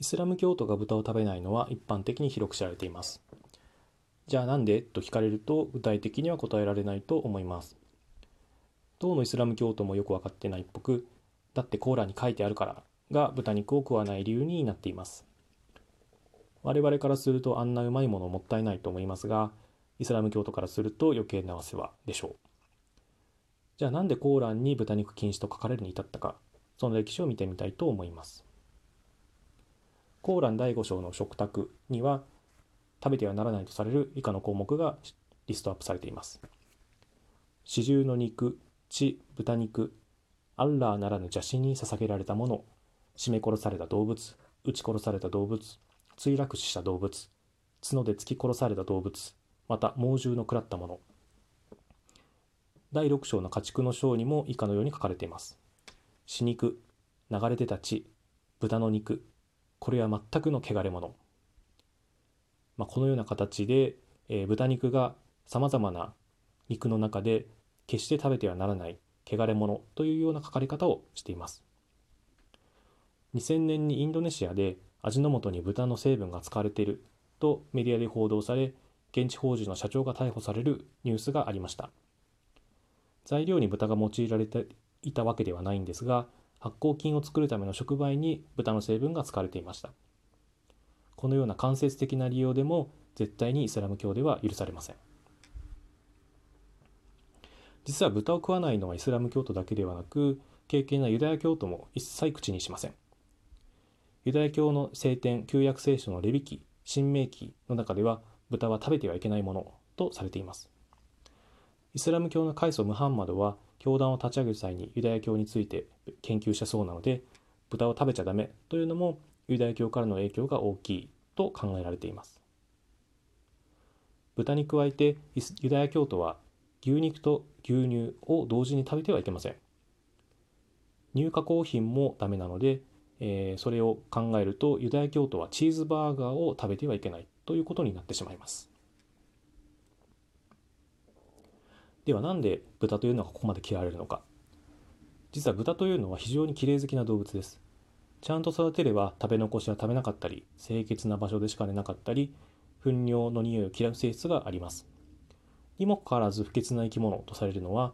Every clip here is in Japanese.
イスラム教徒が豚を食べないのは一般的に広く知られています。じゃあなんでと聞かれると具体的には答えられないと思います。どのイスラム教徒もよく分かってないっぽくだってコーラに書いてあるからが豚肉を食わない理由になっています。我々からするとあんなうまいものもったいないと思いますがイスラム教徒からすると余計なお世話でしょう。じゃあなんでコーランに豚肉禁止と書かれるに至ったかその歴史を見てみたいと思います。コーラン第5章の食卓には食べてはならないとされる以下の項目がリストアップされています。四重の肉血豚肉アッラーならぬ邪神に捧げられたもの絞め殺された動物撃ち殺された動物墜落死した動物角で突き殺された動物また猛獣の食らったもの。第6章の家畜の章にも以下のように書かれています。死肉流れ出た血豚の肉これは全くの汚れ物、まあ、このような形で、えー、豚肉がさまざまな肉の中で決して食べてはならない汚れ物というような書かれ方をしています。2000年にインドネシアで味の素に豚の成分が使われているとメディアで報道され現地法人の社長が逮捕されるニュースがありました。材料に豚が用いられていたわけではないんですが発酵菌を作るための触媒に豚の成分が使われていました。このような間接的な利用でも絶対にイスラム教では許されません。実は豚を食わないのはイスラム教徒だけではなく敬虔なユダヤ教徒も一切口にしません。ユダヤ教の聖典旧約聖書のレビ記新明記の中では豚は食べてはいけないものとされています。イスラム教の開祖ムハンマドは教団を立ち上げる際にユダヤ教について研究したそうなので豚を食べちゃダメというのもユダヤ教からの影響が大きいと考えられています。豚に加えてユダヤ教徒は牛肉と牛乳を同時に食べてはいけません。乳加工品もダメなのでえー、それを考えるとユダヤ教徒はチーズバーガーを食べてはいけないということになってしまいます。ではなんで豚というのがここまで嫌われるのか。実は豚というのは非常に綺麗好きな動物です。ちゃんと育てれば食べ残しは食べなかったり清潔な場所でしか寝なかったり糞尿の匂いを嫌う性質があります。にもかかわらず不潔な生き物とされるのは、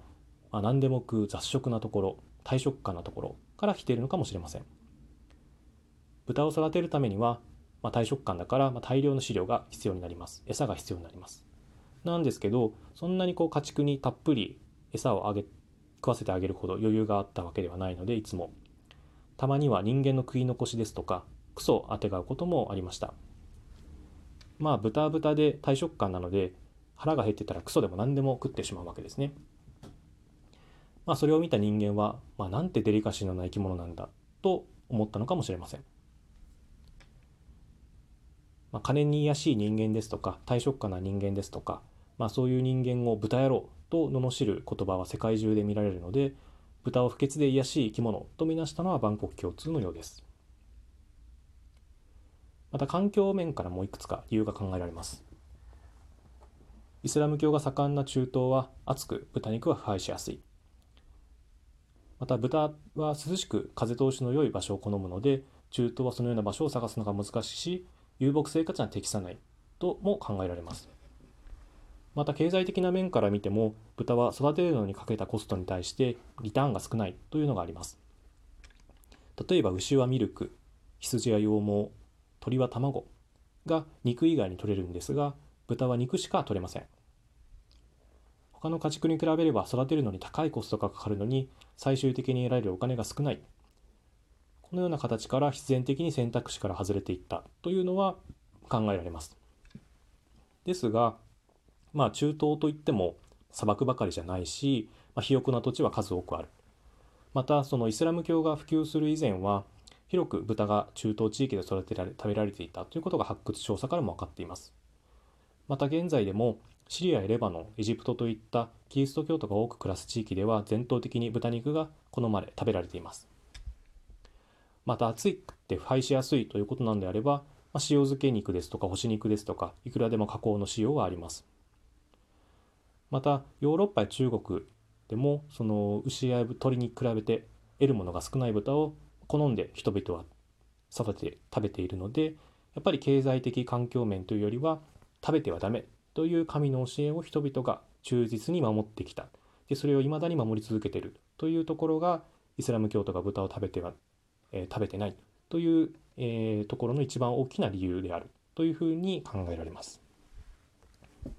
まあ、何でも食う雑食なところ大食感なところから来ているのかもしれません。豚を育てるためには、まあ、大食感だから、まあ、大量の飼料が必要になります。餌が必要になります。なんですけどそんなにこう家畜にたっぷり餌をあげ食わせてあげるほど余裕があったわけではないのでいつも。たまには人間の食い残しですとかクソをあてがうこともありました。まあ豚は豚で大食感なので腹が減ってたらクソでも何でも食ってしまうわけですね。まあそれを見た人間は、まあ、なんてデリカシーのない生き物なんだと思ったのかもしれません。まあ、金に癒しい人間ですとか大食家な人間ですとか、まあ、そういう人間を豚野郎と罵る言葉は世界中で見られるので豚を不潔で癒しい生き物とみなしたのは万国共通のようです。また環境面からもいくつか理由が考えられます。イスラム教が盛んな中東は暑く豚肉は腐敗しやすい。また豚は涼しく風通しの良い場所を好むので中東はそのような場所を探すのが難しいし遊牧生活には適さないとも考えられます。また経済的な面から見ても豚は育てるのにかけたコストに対してリターンが少ないというのがあります。例えば牛はミルク羊は羊毛鳥は卵が肉以外に取れるんですが豚は肉しか取れません。他の家畜に比べれば育てるのに高いコストがかかるのに最終的に得られるお金が少ない。このような形から必然的に選択肢から外れていったというのは考えられます。ですが、まあ、中東といっても砂漠ばかりじゃないし、まあ、肥沃な土地は数多くある。またそのイスラム教が普及する以前は広く豚が中東地域で育てられ食べられていたということが発掘調査からも分かっています。また現在でもシリアやレバノン、エジプトといったキリスト教徒が多く暮らす地域では伝統的に豚肉が好まれ食べられています。また熱くて腐敗しやすいということなんであれば、まあ、塩漬け肉ですとか干し肉ですとかいくらでも加工の仕様はありますまたヨーロッパや中国でもその牛や鶏に比べて得るものが少ない豚を好んで人々は育て食べているのでやっぱり経済的環境面というよりは食べてはダメという神の教えを人々が忠実に守ってきたでそれを未だに守り続けているというところがイスラム教徒が豚を食べては、えー、食べてないという、えー、ところの一番大きな理由であるというふうに考えられます。